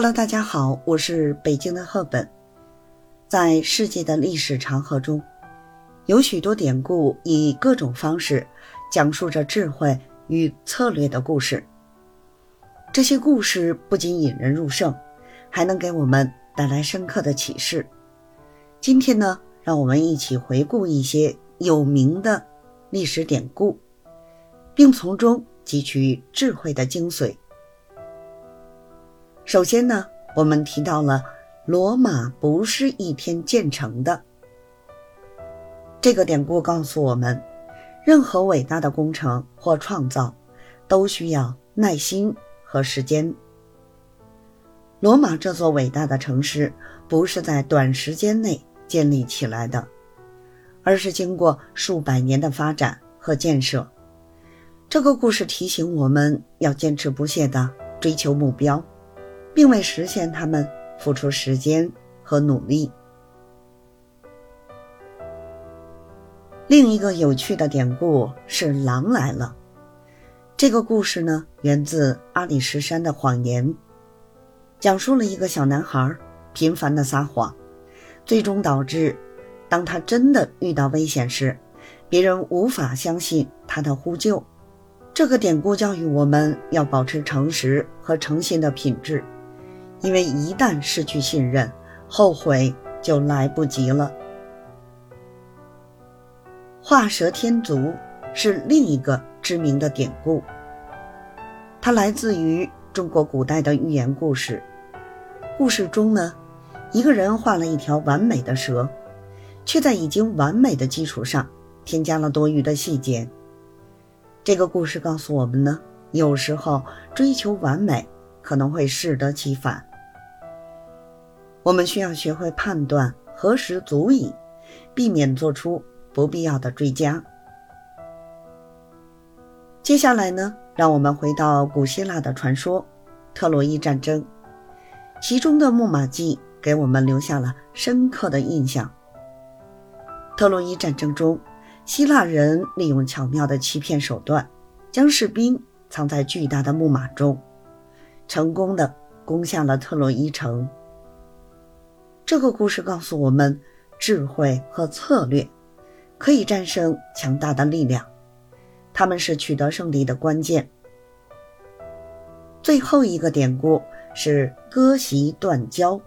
Hello，大家好，我是北京的赫本。在世界的历史长河中，有许多典故以各种方式讲述着智慧与策略的故事。这些故事不仅引人入胜，还能给我们带来深刻的启示。今天呢，让我们一起回顾一些有名的历史典故，并从中汲取智慧的精髓。首先呢，我们提到了罗马不是一天建成的。这个典故告诉我们，任何伟大的工程或创造，都需要耐心。和时间，罗马这座伟大的城市不是在短时间内建立起来的，而是经过数百年的发展和建设。这个故事提醒我们要坚持不懈地追求目标，并为实现他们付出时间和努力。另一个有趣的典故是“狼来了”。这个故事呢，源自阿里什山的谎言，讲述了一个小男孩频繁的撒谎，最终导致当他真的遇到危险时，别人无法相信他的呼救。这个典故教育我们要保持诚实和诚信的品质，因为一旦失去信任，后悔就来不及了。画蛇添足是另一个。知名的典故，它来自于中国古代的寓言故事。故事中呢，一个人画了一条完美的蛇，却在已经完美的基础上添加了多余的细节。这个故事告诉我们呢，有时候追求完美可能会适得其反。我们需要学会判断何时足以，避免做出不必要的追加。接下来呢，让我们回到古希腊的传说——特洛伊战争，其中的木马计给我们留下了深刻的印象。特洛伊战争中，希腊人利用巧妙的欺骗手段，将士兵藏在巨大的木马中，成功的攻下了特洛伊城。这个故事告诉我们，智慧和策略可以战胜强大的力量。他们是取得胜利的关键。最后一个典故是割席断交，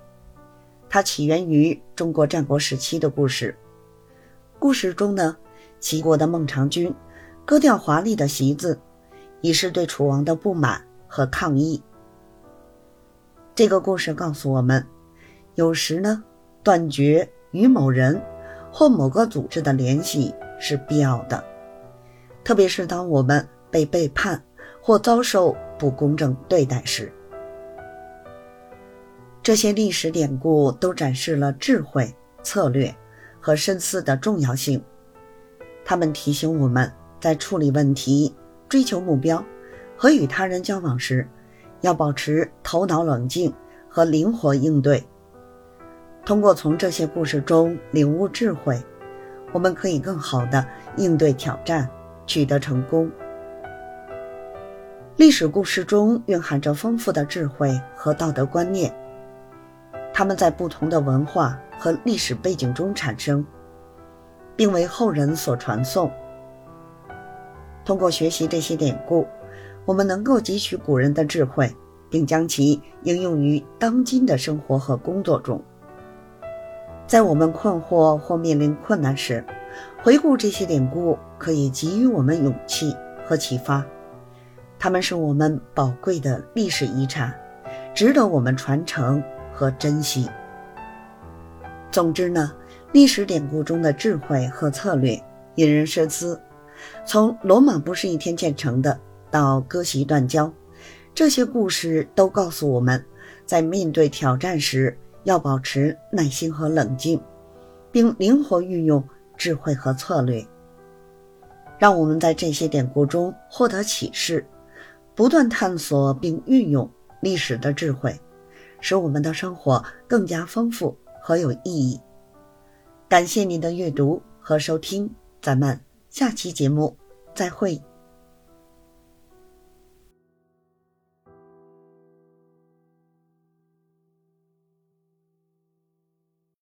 它起源于中国战国时期的故事。故事中呢，齐国的孟尝君割掉华丽的席子，以示对楚王的不满和抗议。这个故事告诉我们，有时呢，断绝与某人或某个组织的联系是必要的。特别是当我们被背叛或遭受不公正对待时，这些历史典故都展示了智慧、策略和深思的重要性。他们提醒我们在处理问题、追求目标和与他人交往时，要保持头脑冷静和灵活应对。通过从这些故事中领悟智慧，我们可以更好地应对挑战。取得成功。历史故事中蕴含着丰富的智慧和道德观念，他们在不同的文化和历史背景中产生，并为后人所传颂。通过学习这些典故，我们能够汲取古人的智慧，并将其应用于当今的生活和工作中。在我们困惑或面临困难时，回顾这些典故，可以给予我们勇气和启发。它们是我们宝贵的历史遗产，值得我们传承和珍惜。总之呢，历史典故中的智慧和策略引人深思。从罗马不是一天建成的，到割席断交，这些故事都告诉我们，在面对挑战时要保持耐心和冷静，并灵活运用。智慧和策略，让我们在这些典故中获得启示，不断探索并运用历史的智慧，使我们的生活更加丰富和有意义。感谢您的阅读和收听，咱们下期节目再会。